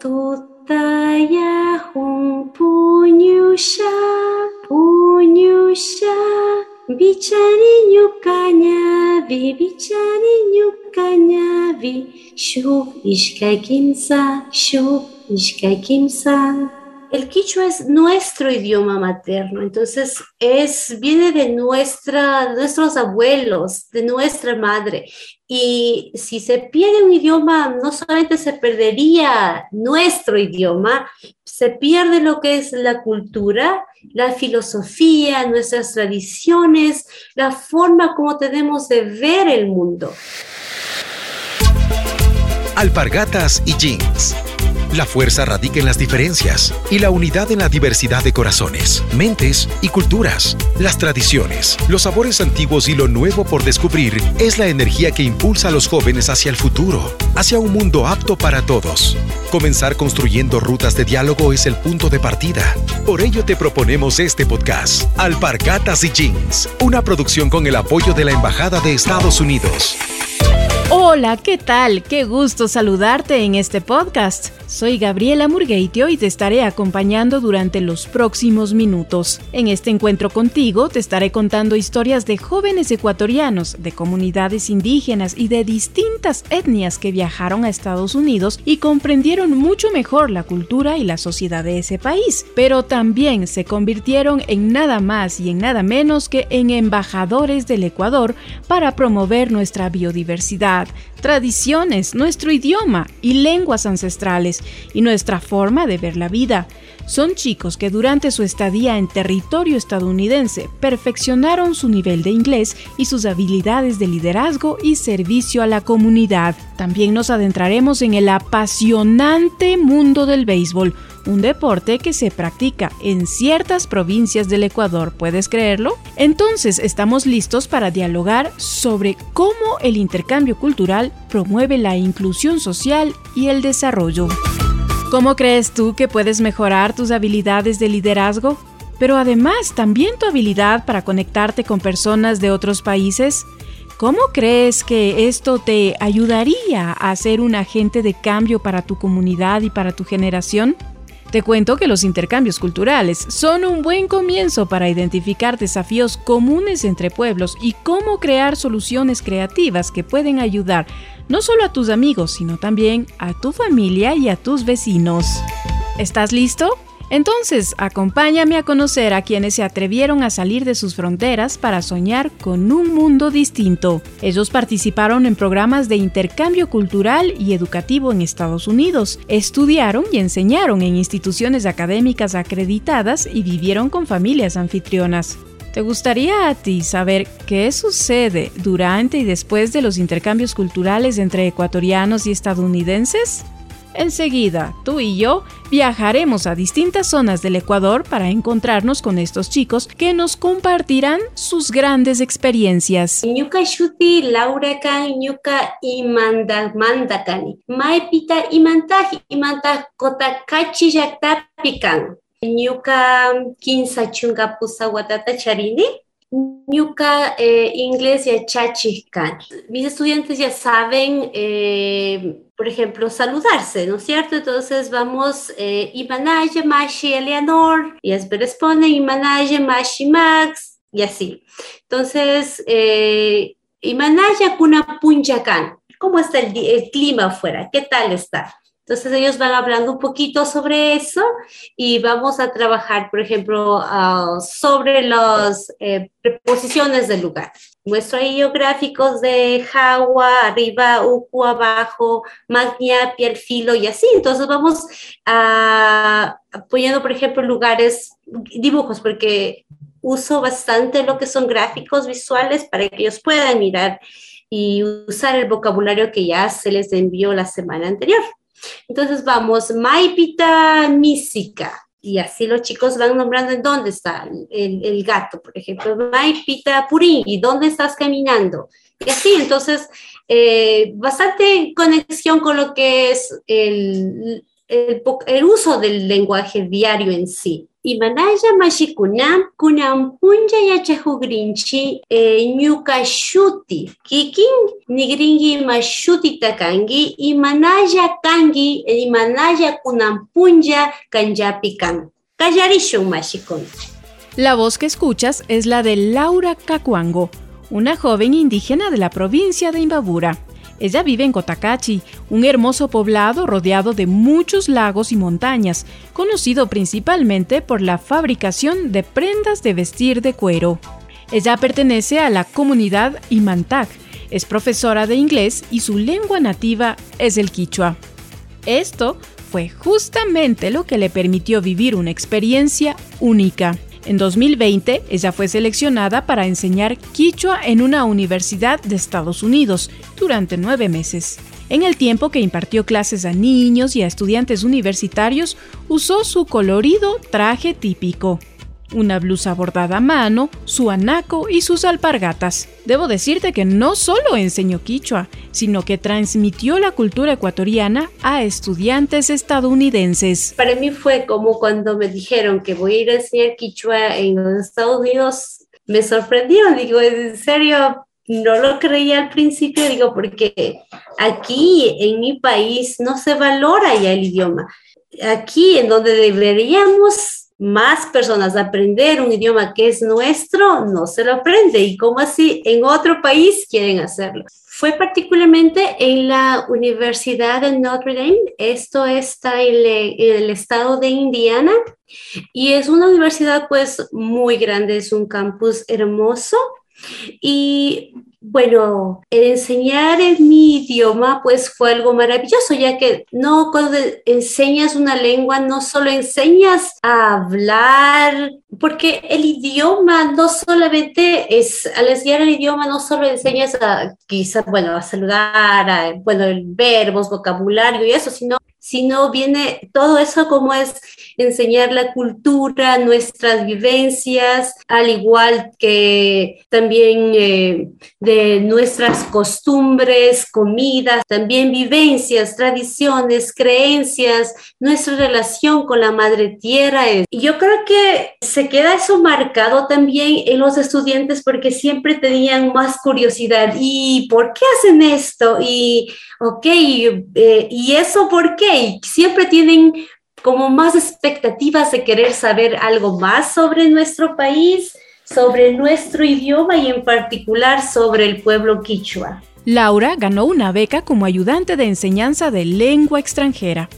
тутая хун пунюша, пунюша, бичани нюканя, ви бичани нюканя, ви шуб ишкакимса, шуб ишкакимса. El quichua es nuestro idioma materno, entonces es, viene de nuestros abuelos, de nuestra madre. Y si se pierde un idioma, no solamente se perdería nuestro idioma, se pierde lo que es la cultura, la filosofía, nuestras tradiciones, la forma como tenemos de ver el mundo. Alpargatas y jeans la fuerza radica en las diferencias y la unidad en la diversidad de corazones, mentes y culturas. Las tradiciones, los sabores antiguos y lo nuevo por descubrir es la energía que impulsa a los jóvenes hacia el futuro, hacia un mundo apto para todos. Comenzar construyendo rutas de diálogo es el punto de partida. Por ello te proponemos este podcast, Alpargatas y Jeans, una producción con el apoyo de la Embajada de Estados Unidos. Hola, ¿qué tal? Qué gusto saludarte en este podcast. Soy Gabriela Murgueitio y te estaré acompañando durante los próximos minutos. En este encuentro contigo te estaré contando historias de jóvenes ecuatorianos, de comunidades indígenas y de distintas etnias que viajaron a Estados Unidos y comprendieron mucho mejor la cultura y la sociedad de ese país, pero también se convirtieron en nada más y en nada menos que en embajadores del Ecuador para promover nuestra biodiversidad, tradiciones, nuestro idioma y lenguas ancestrales y nuestra forma de ver la vida. Son chicos que durante su estadía en territorio estadounidense perfeccionaron su nivel de inglés y sus habilidades de liderazgo y servicio a la comunidad. También nos adentraremos en el apasionante mundo del béisbol, un deporte que se practica en ciertas provincias del Ecuador, ¿puedes creerlo? Entonces estamos listos para dialogar sobre cómo el intercambio cultural promueve la inclusión social y el desarrollo. ¿Cómo crees tú que puedes mejorar tus habilidades de liderazgo? Pero además también tu habilidad para conectarte con personas de otros países. ¿Cómo crees que esto te ayudaría a ser un agente de cambio para tu comunidad y para tu generación? Te cuento que los intercambios culturales son un buen comienzo para identificar desafíos comunes entre pueblos y cómo crear soluciones creativas que pueden ayudar no solo a tus amigos, sino también a tu familia y a tus vecinos. ¿Estás listo? Entonces, acompáñame a conocer a quienes se atrevieron a salir de sus fronteras para soñar con un mundo distinto. Ellos participaron en programas de intercambio cultural y educativo en Estados Unidos, estudiaron y enseñaron en instituciones académicas acreditadas y vivieron con familias anfitrionas. ¿Te gustaría a ti saber qué sucede durante y después de los intercambios culturales entre ecuatorianos y estadounidenses? Enseguida, tú y yo viajaremos a distintas zonas del Ecuador para encontrarnos con estos chicos que nos compartirán sus grandes experiencias. Ñuka shuti Laura kan ñuka imanda mandakani. Maipita imantaji imanta kota kachi llaktapi kan. Ñuka kinsa chunga pusa watata charini. Ñuka eh, inglés ya chachikkan. Mis estudiantes ya saben eh, por ejemplo, saludarse, ¿no es cierto? Entonces vamos, eh, Imanaya, Mashi, Eleanor, y es responden Imanaya, Mashi, Max, y así. Entonces, Imanaya, Kuna, Punchakan. ¿Cómo está el clima afuera? ¿Qué tal está? Entonces ellos van hablando un poquito sobre eso y vamos a trabajar, por ejemplo, uh, sobre las eh, preposiciones del lugar. Muestro ahí geográficos de Jagua, arriba, Uku, abajo, Magnia, Piel, Filo y así. Entonces vamos a, poniendo, por ejemplo, lugares, dibujos, porque uso bastante lo que son gráficos visuales para que ellos puedan mirar y usar el vocabulario que ya se les envió la semana anterior. Entonces vamos, Maipita Mísica. Y así los chicos van nombrando en dónde está el, gato, por ejemplo, Maipita Purín, ¿y dónde estás caminando? Y así, entonces, eh, bastante conexión con lo que es el, el, el uso del lenguaje diario en sí. imanalla mashikunam kunan punja yachajugrinchi eh, ñuka shuti kikin nigringi ma shutita kangi imanalla kangi imanalla kunan punja kanyapi kan kallarishun mashikun La voz que escuchas es la de Laura Cacuango, una joven indígena de la provincia de Imbabura. Ella vive en Cotacachi, un hermoso poblado rodeado de muchos lagos y montañas, conocido principalmente por la fabricación de prendas de vestir de cuero. Ella pertenece a la comunidad Imantag, es profesora de inglés y su lengua nativa es el quichua. Esto fue justamente lo que le permitió vivir una experiencia única. En 2020, ella fue seleccionada para enseñar quichua en una universidad de Estados Unidos durante nueve meses. En el tiempo que impartió clases a niños y a estudiantes universitarios, usó su colorido traje típico una blusa bordada a mano, su anaco y sus alpargatas. Debo decirte que no solo enseñó quichua, sino que transmitió la cultura ecuatoriana a estudiantes estadounidenses. Para mí fue como cuando me dijeron que voy a ir a enseñar quichua en los Estados Unidos. Me sorprendió, digo, ¿en serio? No lo creía al principio, digo, porque aquí en mi país no se valora ya el idioma. Aquí en donde deberíamos más personas aprender un idioma que es nuestro, no se lo aprende. ¿Y cómo así en otro país quieren hacerlo? Fue particularmente en la Universidad de Notre Dame, esto está en el estado de Indiana, y es una universidad pues muy grande, es un campus hermoso. Y bueno, enseñar en mi idioma pues fue algo maravilloso, ya que no cuando enseñas una lengua no solo enseñas a hablar, porque el idioma no solamente es, al enseñar el idioma no solo enseñas a quizás, bueno, a saludar, a, bueno, verbos, vocabulario y eso, sino sino viene todo eso como es enseñar la cultura, nuestras vivencias, al igual que también eh, de nuestras costumbres, comidas, también vivencias, tradiciones, creencias, nuestra relación con la madre tierra. Yo creo que se queda eso marcado también en los estudiantes porque siempre tenían más curiosidad. ¿Y por qué hacen esto? Y, ok, eh, ¿y eso por qué? Siempre tienen como más expectativas de querer saber algo más sobre nuestro país, sobre nuestro idioma y en particular sobre el pueblo quichua. Laura ganó una beca como ayudante de enseñanza de lengua extranjera,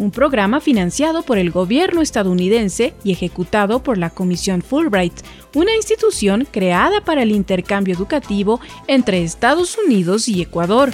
un programa financiado por el gobierno estadounidense y ejecutado por la Comisión Fulbright, una institución creada para el intercambio educativo entre Estados Unidos y Ecuador.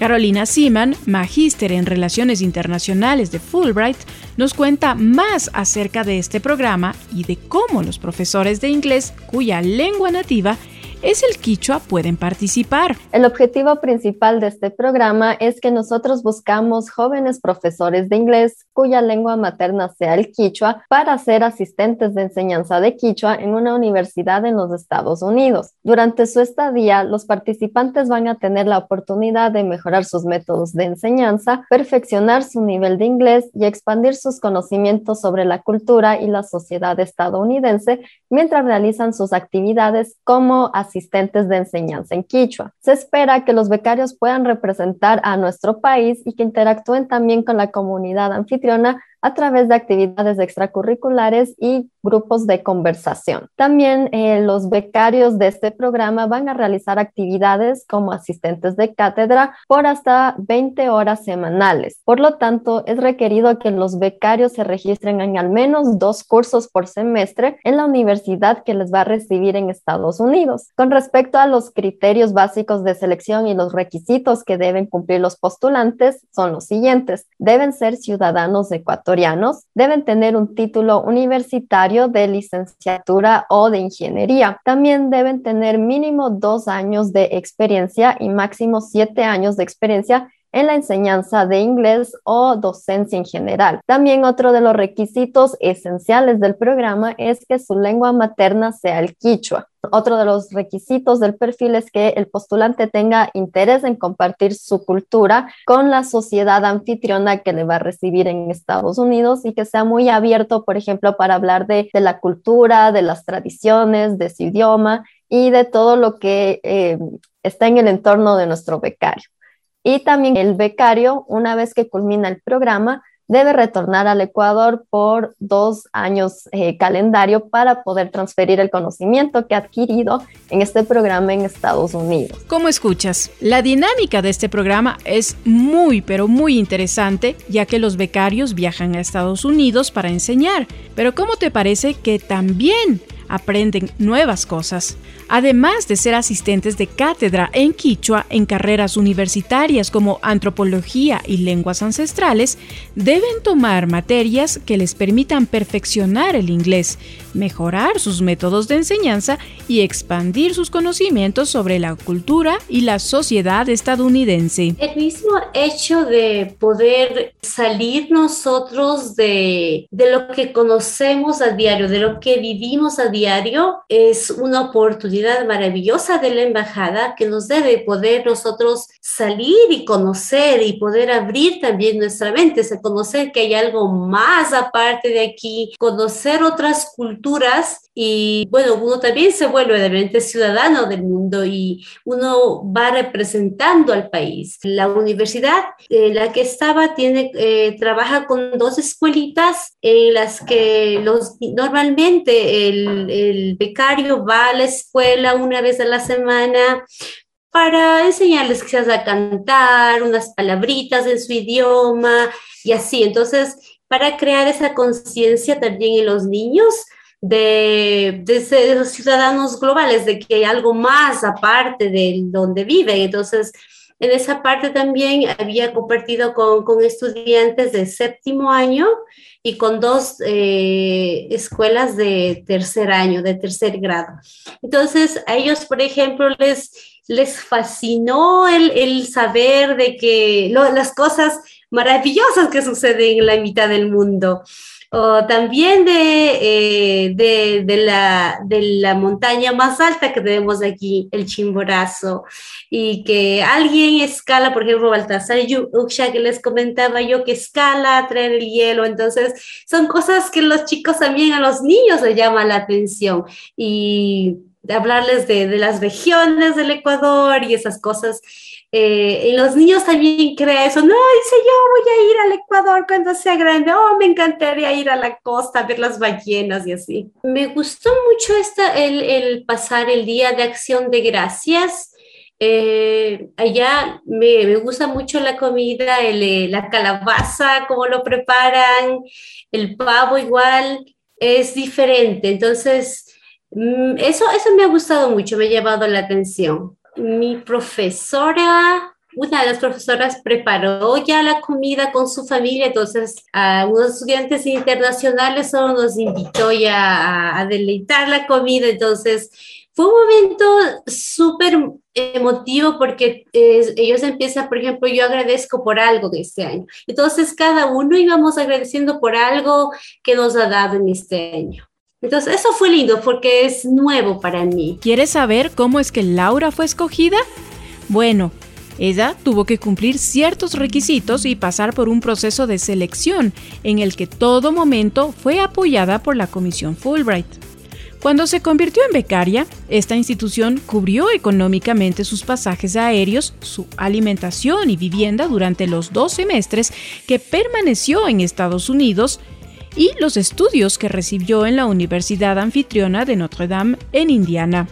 Carolina Seaman, magíster en Relaciones Internacionales de Fulbright, nos cuenta más acerca de este programa y de cómo los profesores de inglés cuya lengua nativa es el quichua pueden participar. El objetivo principal de este programa es que nosotros buscamos jóvenes profesores de inglés cuya lengua materna sea el quichua para ser asistentes de enseñanza de quichua en una universidad en los Estados Unidos. Durante su estadía, los participantes van a tener la oportunidad de mejorar sus métodos de enseñanza, perfeccionar su nivel de inglés y expandir sus conocimientos sobre la cultura y la sociedad estadounidense mientras realizan sus actividades como asistentes asistentes de enseñanza en Quichua. Se espera que los becarios puedan representar a nuestro país y que interactúen también con la comunidad anfitriona a través de actividades extracurriculares y grupos de conversación. También eh, los becarios de este programa van a realizar actividades como asistentes de cátedra por hasta 20 horas semanales. Por lo tanto, es requerido que los becarios se registren en al menos dos cursos por semestre en la universidad que les va a recibir en Estados Unidos. Con respecto a los criterios básicos de selección y los requisitos que deben cumplir los postulantes, son los siguientes. Deben ser ciudadanos ecuatorianos, deben tener un título universitario de licenciatura o de ingeniería. También deben tener mínimo dos años de experiencia y máximo siete años de experiencia en la enseñanza de inglés o docencia en general. También otro de los requisitos esenciales del programa es que su lengua materna sea el quichua. Otro de los requisitos del perfil es que el postulante tenga interés en compartir su cultura con la sociedad anfitriona que le va a recibir en Estados Unidos y que sea muy abierto, por ejemplo, para hablar de, la cultura, de las tradiciones, de su idioma y de todo lo que eh, está en el entorno de nuestro becario. Y también el becario, una vez que culmina el programa, debe retornar al Ecuador por dos años eh, calendario para poder transferir el conocimiento que ha adquirido en este programa en Estados Unidos. Como escuchas, la dinámica de este programa es muy, pero muy interesante, ya que los becarios viajan a Estados Unidos para enseñar. Pero ¿cómo te parece que también aprenden nuevas cosas? además de ser asistentes de cátedra en quichua en carreras universitarias como antropología y lenguas ancestrales, deben tomar materias que les permitan perfeccionar el inglés, mejorar sus métodos de enseñanza y expandir sus conocimientos sobre la cultura y la sociedad estadounidense. El mismo hecho de poder salir nosotros de, de lo que conocemos a diario, de lo que vivimos a diario, es una oportunidad maravillosa de la embajada que nos debe poder nosotros salir y conocer y poder abrir también nuestra mente, o conocer que hay algo más aparte de aquí, conocer otras culturas y bueno, uno también se vuelve realmente ciudadano del mundo y uno va representando al país. La universidad en la que estaba tiene, eh, trabaja con dos escuelitas en las que los, normalmente el, el becario va a la escuela una vez a la semana para enseñarles quizás a cantar, unas palabritas en su idioma y así. Entonces, para crear esa conciencia también en los niños, de, de, los ciudadanos globales, de que hay algo más aparte de donde viven. Entonces, en esa parte también había compartido con, con estudiantes de séptimo año y con dos eh, escuelas de tercer año, de tercer grado. Entonces, a ellos, por ejemplo, les, les fascinó el, el saber de que las cosas maravillosas que suceden en la mitad del mundo o también eh, de, de, la, de la montaña más alta que tenemos aquí, el Chimborazo, y que alguien escala, por ejemplo, Baltasar Uxia, que les comentaba yo, que escala traer el hielo, entonces son cosas que los chicos también a los niños les llama la atención, y hablarles de, de las regiones del Ecuador y esas cosas eh, los niños también creen eso, no, dice yo voy a ir al Ecuador cuando sea grande, oh, me encantaría ir a la costa, ver las ballenas y así. Me gustó mucho esta, el, el pasar el día de acción de gracias. Eh, allá me, me, gusta mucho la comida, el, eh, la calabaza, cómo lo preparan, el pavo igual, es diferente. Entonces, mm, eso, eso me ha gustado mucho, me ha llevado la atención mi profesora, una de las profesoras preparó ya la comida con su familia, entonces a unos estudiantes internacionales solo nos invitó ya a, deleitar la comida, entonces fue un momento súper emotivo porque ellos empiezan, por ejemplo, yo agradezco por algo de este año. Entonces cada uno íbamos agradeciendo por algo que nos ha dado en este año. Entonces, eso fue lindo porque es nuevo para mí. ¿Quieres saber cómo es que Laura fue escogida? Bueno, ella tuvo que cumplir ciertos requisitos y pasar por un proceso de selección en el que todo momento fue apoyada por la Comisión Fulbright. Cuando se convirtió en becaria, esta institución cubrió económicamente sus pasajes aéreos, su alimentación y vivienda durante los dos semestres que permaneció en Estados Unidos y los estudios que recibió en la Universidad Anfitriona de Notre Dame en Indiana.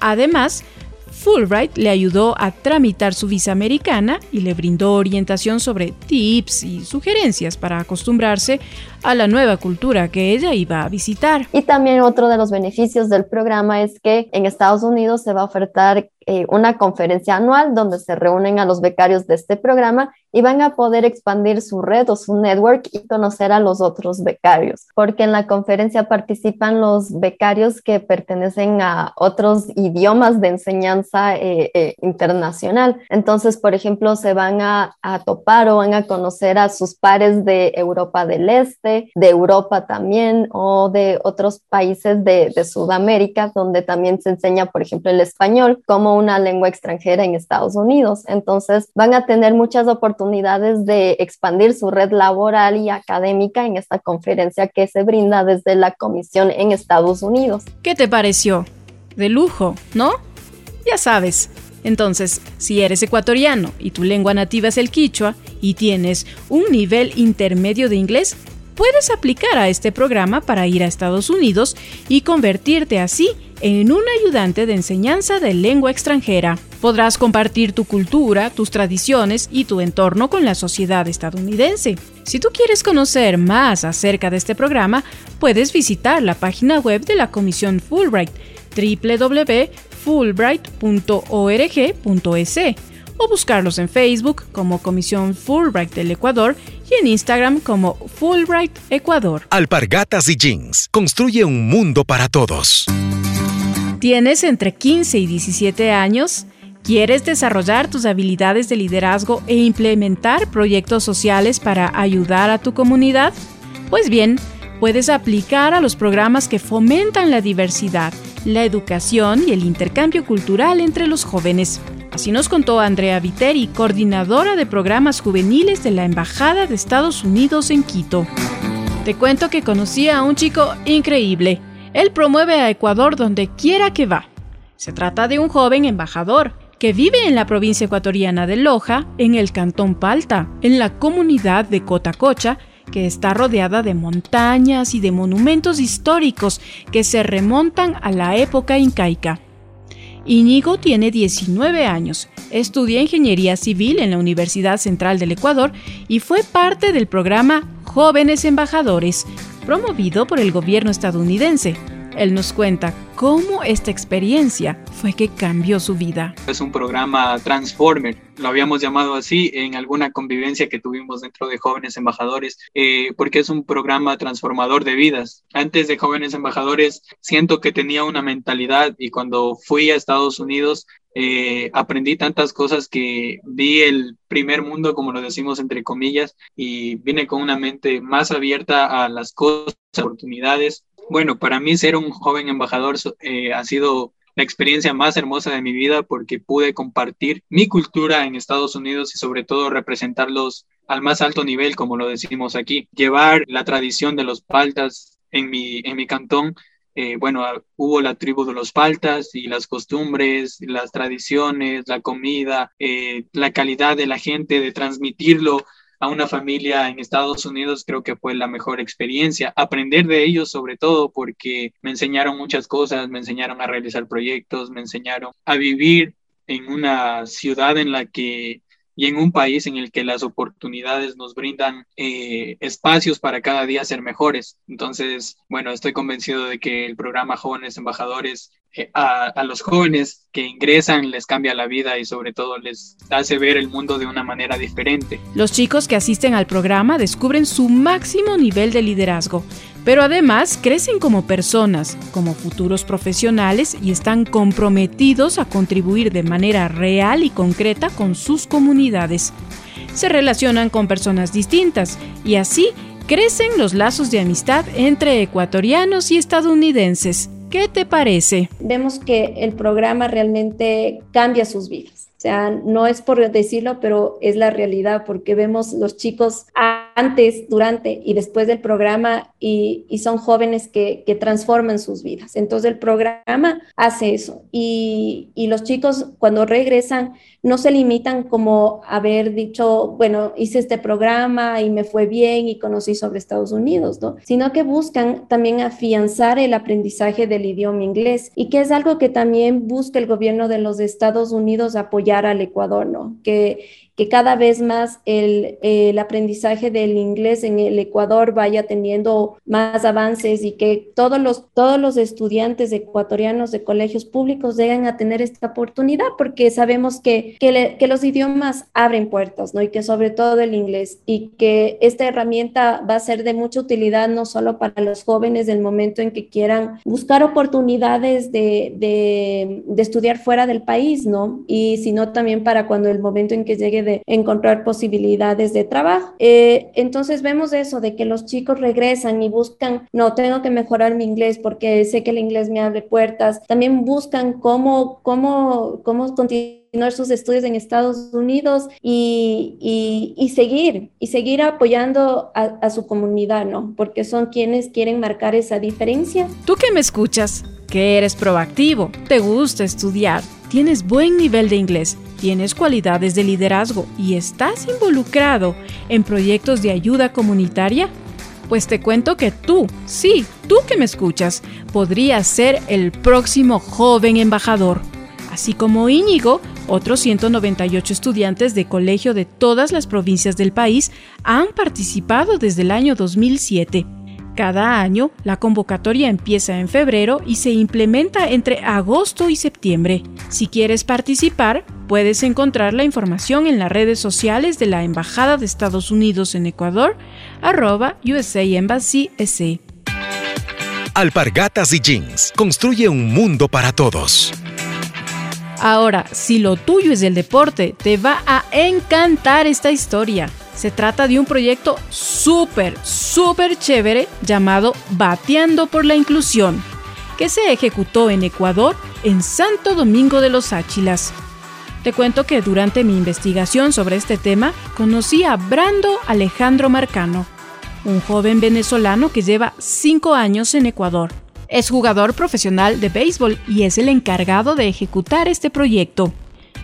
Además, Fulbright le ayudó a tramitar su visa americana y le brindó orientación sobre tips y sugerencias para acostumbrarse a la nueva cultura que ella iba a visitar. Y también otro de los beneficios del programa es que en Estados Unidos se va a ofertar eh, una conferencia anual donde se reúnen a los becarios de este programa y van a poder expandir su red o su network y conocer a los otros becarios, porque en la conferencia participan los becarios que pertenecen a otros idiomas de enseñanza eh, eh, internacional. Entonces, por ejemplo, se van a, topar o van a conocer a sus pares de Europa del Este, de Europa también o de otros países de, de Sudamérica, donde también se enseña, por ejemplo, el español como una lengua extranjera en Estados Unidos. Entonces, van a tener muchas oportunidades oportunidades de expandir su red laboral y académica en esta conferencia que se brinda desde la Comisión en Estados Unidos. ¿Qué te pareció? De lujo, ¿no? Ya sabes. Entonces, si eres ecuatoriano y tu lengua nativa es el quichua y tienes un nivel intermedio de inglés, puedes aplicar a este programa para ir a Estados Unidos y convertirte así en un ayudante de enseñanza de lengua extranjera. Podrás compartir tu cultura, tus tradiciones y tu entorno con la sociedad estadounidense. Si tú quieres conocer más acerca de este programa, puedes visitar la página web de la Comisión Fulbright www.fulbright.org.es o buscarlos en Facebook como Comisión Fulbright del Ecuador y en Instagram como Fulbright Ecuador. Alpargatas y Jeans construye un mundo para todos. ¿Tienes entre 15 y 17 años? ¿Quieres desarrollar tus habilidades de liderazgo e implementar proyectos sociales para ayudar a tu comunidad? Pues bien, puedes aplicar a los programas que fomentan la diversidad, la educación y el intercambio cultural entre los jóvenes. Así nos contó Andrea Viteri, coordinadora de programas juveniles de la Embajada de Estados Unidos en Quito. Te cuento que conocí a un chico increíble. Él promueve a Ecuador donde quiera que va. Se trata de un joven embajador que vive en la provincia ecuatoriana de Loja, en el cantón Palta, en la comunidad de Cotacocha, que está rodeada de montañas y de monumentos históricos que se remontan a la época incaica. Íñigo tiene 19 años, estudia ingeniería civil en la Universidad Central del Ecuador y fue parte del programa Jóvenes Embajadores, promovido por el gobierno estadounidense. Él nos cuenta cómo esta experiencia fue que cambió su vida. Es un programa Transformer, lo habíamos llamado así en alguna convivencia que tuvimos dentro de Jóvenes Embajadores, eh, porque es un programa transformador de vidas. Antes de Jóvenes Embajadores siento que tenía una mentalidad y cuando fui a Estados Unidos eh, aprendí tantas cosas que vi el primer mundo, como lo decimos entre comillas, y vine con una mente más abierta a las cosas, oportunidades. Bueno, para mí ser un joven embajador eh, ha sido la experiencia más hermosa de mi vida porque pude compartir mi cultura en Estados Unidos y sobre todo representarlos al más alto nivel, como lo decimos aquí. Llevar la tradición de los paltas en mi, en mi cantón eh, bueno, ah, hubo la tribu de los paltas y las costumbres, las tradiciones, la comida, eh, la calidad de la gente, de transmitirlo a una familia en Estados Unidos creo que fue la mejor experiencia. Aprender de ellos sobre todo porque me enseñaron muchas cosas, me enseñaron a realizar proyectos, me enseñaron a vivir en una ciudad en la que y en un país en el que las oportunidades nos brindan eh, espacios para cada día ser mejores. Entonces, bueno, estoy convencido de que el programa Jóvenes Embajadores eh, a, los jóvenes que ingresan les cambia la vida y sobre todo les hace ver el mundo de una manera diferente. Los chicos que asisten al programa descubren su máximo nivel de liderazgo, pero además crecen como personas, como futuros profesionales y están comprometidos a contribuir de manera real y concreta con sus comunidades. Se relacionan con personas distintas y así crecen los lazos de amistad entre ecuatorianos y estadounidenses. ¿Qué te parece? Vemos que el programa realmente cambia sus vidas. O sea, no es por decirlo, pero es la realidad, porque vemos los chicos antes, durante y después del programa y, son jóvenes que, transforman sus vidas. Entonces el programa hace eso. Y, y, los chicos cuando regresan no se limitan como haber dicho, bueno, hice este programa y me fue bien y conocí sobre Estados Unidos, ¿no? Sino que buscan también afianzar el aprendizaje del idioma inglés y que es algo que también busca el gobierno de los Estados Unidos apoyar al Ecuador, ¿no? Que, que cada vez más el, el aprendizaje del inglés en el Ecuador vaya teniendo más avances y que todos los, todos los estudiantes ecuatorianos de colegios públicos lleguen a tener esta oportunidad, porque sabemos que, que, que los idiomas abren puertas, ¿no? Y que sobre todo el inglés, y que esta herramienta va a ser de mucha utilidad no solo para los jóvenes del momento en que quieran buscar oportunidades de, de, de estudiar fuera del país, ¿no? Y sino también para cuando el momento en que llegue encontrar posibilidades de trabajo. Eh, entonces vemos eso, de que los chicos regresan y buscan, no, tengo que mejorar mi inglés porque sé que el inglés me abre puertas. También buscan cómo, cómo, cómo continuar sus estudios en Estados Unidos y, y, seguir, y seguir apoyando a, a, su comunidad, ¿no? Porque son quienes quieren marcar esa diferencia. Tú que me escuchas, que eres proactivo, te gusta estudiar, tienes buen nivel de inglés, tienes cualidades de liderazgo y estás involucrado en proyectos de ayuda comunitaria, pues te cuento que tú, sí, tú que me escuchas, podrías ser el próximo joven embajador. Así como Íñigo, otros 198 estudiantes de colegio de todas las provincias del país han participado desde el año 2007. Cada año, la convocatoria empieza en febrero y se implementa entre agosto y septiembre. Si quieres participar, puedes encontrar la información en las redes sociales de la Embajada de Estados Unidos en Ecuador, arroba USA Embassy SE. Alpargatas y Jeans construye un mundo para todos. Ahora, si lo tuyo es el deporte, te va a encantar esta historia. Se trata de un proyecto súper, súper chévere llamado Bateando por la Inclusión, que se ejecutó en Ecuador, en Santo Domingo de los Áchilas. Te cuento que durante mi investigación sobre este tema conocí a Brando Alejandro Marcano, un joven venezolano que lleva 5 años en Ecuador. Es jugador profesional de béisbol y es el encargado de ejecutar este proyecto.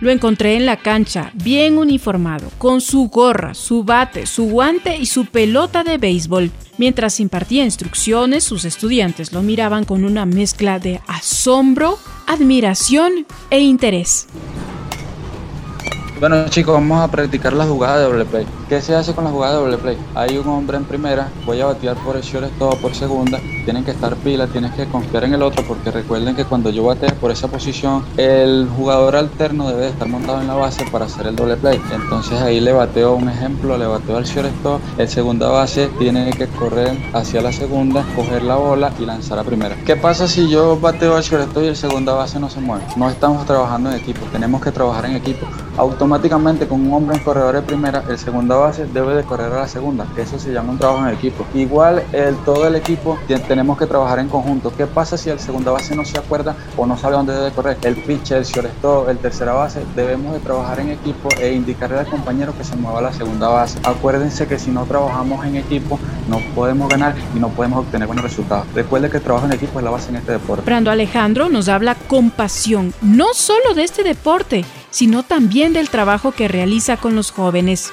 Lo encontré en la cancha, bien uniformado, con su gorra, su bate, su guante y su pelota de béisbol. Mientras impartía instrucciones, sus estudiantes lo miraban con una mezcla de asombro, admiración e interés. Bueno chicos, vamos a practicar la jugada de doble play. ¿Qué se hace con la jugada de doble play? Hay un hombre en primera, voy a batear por el todo por segunda. Tienen que estar pilas, tienes que confiar en el otro porque recuerden que cuando yo bateo por esa posición, el jugador alterno debe estar montado en la base para hacer el doble play. Entonces ahí le bateo un ejemplo, le bateo al shortstop. El segunda base tiene que correr hacia la segunda, coger la bola y lanzar a primera. ¿Qué pasa si yo bateo al shortstop y el segunda base no se mueve? No estamos trabajando en equipo, tenemos que trabajar en equipo. Automáticamente con un hombre en corredor de primera, el segunda base debe de correr a la segunda. Eso se llama un trabajo en equipo. Igual el, todo el equipo tenemos que trabajar en conjunto. ¿Qué pasa si el segunda base no se acuerda o no sabe dónde debe correr? El pitcher, el shortstop, el tercera base, debemos de trabajar en equipo e indicarle al compañero que se mueva a la segunda base. Acuérdense que si no trabajamos en equipo no podemos ganar y no podemos obtener buenos resultados. Recuerde que el trabajo en equipo es la base en este deporte. Brando Alejandro nos habla con pasión, no solo de este deporte, sino también del trabajo que realiza con los jóvenes.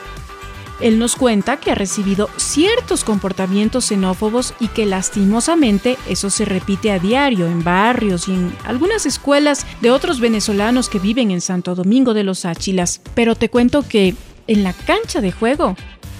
Él nos cuenta que ha recibido ciertos comportamientos xenófobos y que lastimosamente eso se repite a diario en barrios y en algunas escuelas de otros venezolanos que viven en Santo Domingo de los Áchilas. Pero te cuento que en la cancha de juego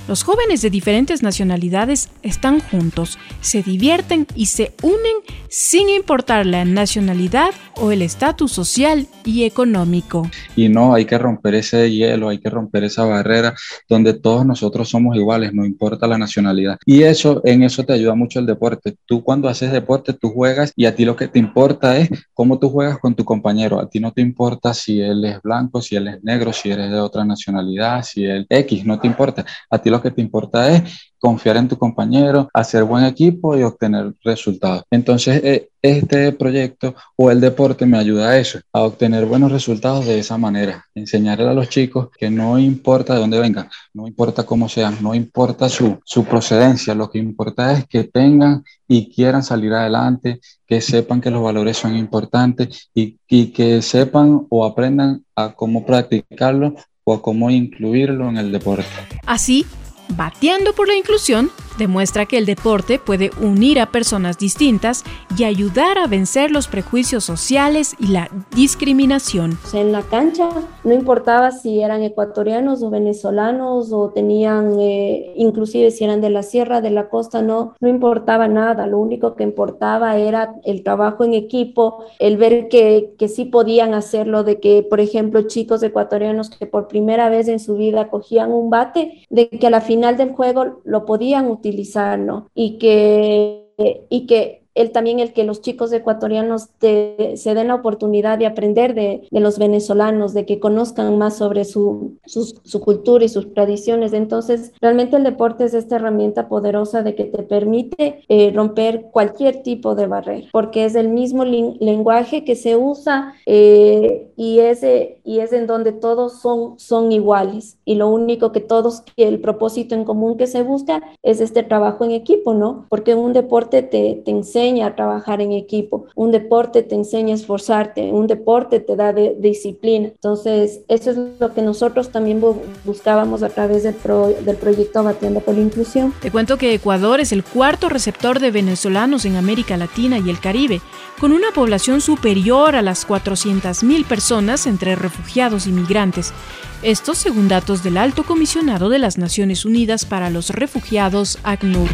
los jóvenes de diferentes nacionalidades están juntos, se divierten y se unen sin importar la nacionalidad o el estatus social y económico. Y no, hay que romper ese hielo, hay que romper esa barrera donde todos nosotros somos iguales, no importa la nacionalidad. Y eso, en eso te ayuda mucho el deporte. Tú cuando haces deporte, tú juegas y a ti lo que te importa es cómo tú juegas con tu compañero. A ti no te importa si él es blanco, si él es negro, si eres de otra nacionalidad, si él X, no te importa. A ti lo que te importa es confiar en tu compañero, hacer buen equipo y obtener resultados. Entonces, eh, este proyecto o el deporte me ayuda a eso, a obtener buenos resultados de esa manera. Enseñarle a los chicos que no importa de dónde vengan, no importa cómo sean, no importa su, su procedencia, lo que importa es que tengan y quieran salir adelante, que sepan que los valores son importantes y, y que sepan o aprendan a cómo practicarlo o a cómo incluirlo en el deporte. Así, Bateando por la Inclusión demuestra que el deporte puede unir a personas distintas y ayudar a vencer los prejuicios sociales y la discriminación. En la cancha no importaba si eran ecuatorianos o venezolanos o tenían, eh, inclusive si eran de la sierra, de la costa, no, no importaba nada. Lo único que importaba era el trabajo en equipo, el ver que, que sí podían hacerlo, de que, por ejemplo, chicos ecuatorianos que por primera vez en su vida cogían un bate, de que a la final del juego lo podían utilizar, ¿no? Y que, y que el, también el que los chicos ecuatorianos se den la oportunidad de aprender de, los venezolanos, de que conozcan más sobre su, su, cultura y sus tradiciones. Entonces, realmente el deporte es esta herramienta poderosa de que te permite eh, romper cualquier tipo de barrera, porque es el mismo lenguaje que se usa eh, y, es, y es en donde todos son, son iguales. Y lo único que todos, el propósito en común que se busca es este trabajo en equipo, ¿no? Porque un deporte te, te enseña a trabajar en equipo, un deporte te enseña a esforzarte, un deporte te da de, disciplina. Entonces, eso es lo que nosotros también buscábamos a través del, del proyecto Batiendo por la Inclusión. Te cuento que Ecuador es el cuarto receptor de venezolanos en América Latina y el Caribe, con una población superior a las 400.000 personas entre refugiados y migrantes. Esto según datos del Alto Comisionado de las Naciones Unidas para los Refugiados, ACNUR.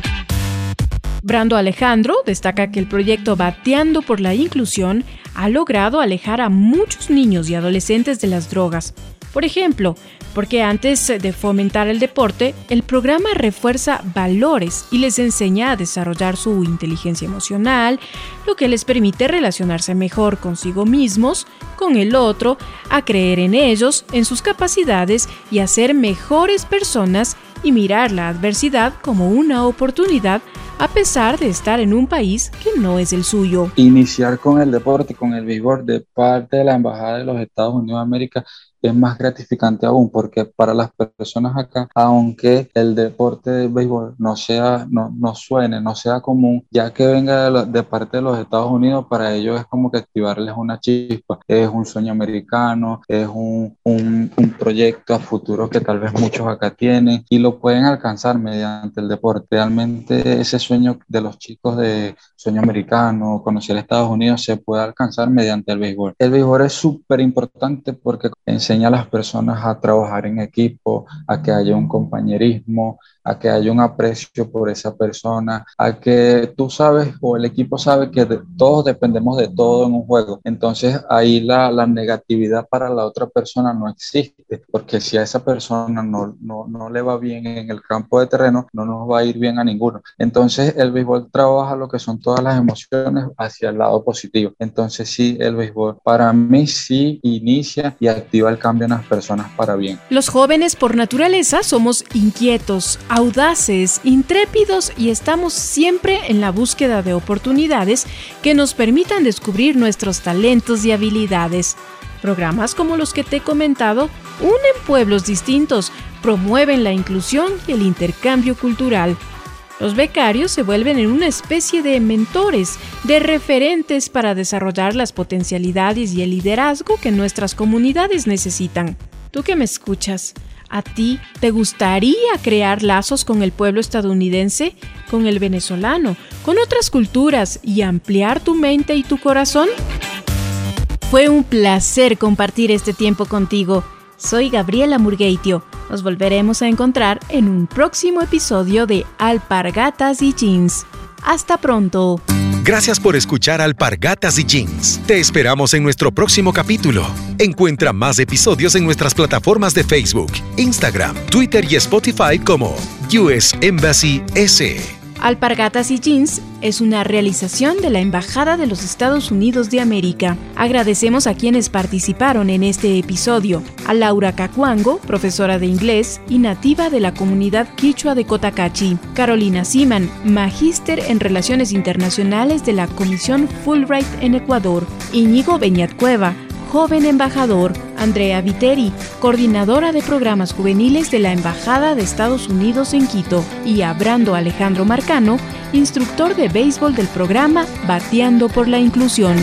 Brando Alejandro destaca que el proyecto Bateando por la Inclusión ha logrado alejar a muchos niños y adolescentes de las drogas. Por ejemplo, porque antes de fomentar el deporte, el programa refuerza valores y les enseña a desarrollar su inteligencia emocional, lo que les permite relacionarse mejor consigo mismos, con el otro, a creer en ellos, en sus capacidades y a ser mejores personas y mirar la adversidad como una oportunidad a pesar de estar en un país que no es el suyo. Iniciar con el deporte, con el béisbol de parte de la Embajada de los Estados Unidos de América es más gratificante aún porque para las personas acá, aunque el deporte de béisbol no sea, no, no suene, no sea común, ya que venga de, parte de los Estados Unidos, para ellos es como que activarles una chispa, es un sueño americano, es un, un, un proyecto a futuro que tal vez muchos acá tienen y lo pueden alcanzar mediante el deporte. Realmente ese sueño de los chicos de sueño americano, conocer Estados Unidos, se puede alcanzar mediante el béisbol. El béisbol es súper importante porque en enseña a las personas a trabajar en equipo, a que haya un compañerismo, a que haya un aprecio por esa persona, a que tú sabes o el equipo sabe que todos dependemos de todo en un juego. Entonces ahí la, la, negatividad para la otra persona no existe, porque si a esa persona no, no, no le va bien en el campo de terreno, no nos va a ir bien a ninguno. Entonces el béisbol trabaja lo que son todas las emociones hacia el lado positivo. Entonces sí, el béisbol para mí sí inicia y activa el cambio en las personas para bien. Los jóvenes por naturaleza somos inquietos, audaces, intrépidos y estamos siempre en la búsqueda de oportunidades que nos permitan descubrir nuestros talentos y habilidades. Programas como los que te he comentado unen pueblos distintos, promueven la inclusión y el intercambio cultural. Los becarios se vuelven en una especie de mentores, de referentes para desarrollar las potencialidades y el liderazgo que nuestras comunidades necesitan. Tú que me escuchas, ¿A ti te gustaría crear lazos con el pueblo estadounidense, con el venezolano, con otras culturas y ampliar tu mente y tu corazón? Fue un placer compartir este tiempo contigo. Soy Gabriela Murgueitio. Nos volveremos a encontrar en un próximo episodio de Alpargatas y Jeans. Hasta pronto. Gracias por escuchar Alpargatas y Jeans. Te esperamos en nuestro próximo capítulo. Encuentra más episodios en nuestras plataformas de Facebook, Instagram, Twitter y Spotify como US Embassy S. Alpargatas y Jeans es una realización de la Embajada de los Estados Unidos de América. Agradecemos a quienes participaron en este episodio. A Laura Cacuango, profesora de inglés y nativa de la comunidad quichua de Cotacachi. Carolina Siman, magíster en Relaciones Internacionales de la Comisión Fulbright en Ecuador. Íñigo Beñat Cueva, joven embajador, Andrea Viteri, coordinadora de programas juveniles de la Embajada de Estados Unidos en Quito, y a Brando Alejandro Marcano, instructor de béisbol del programa Bateando por la Inclusión.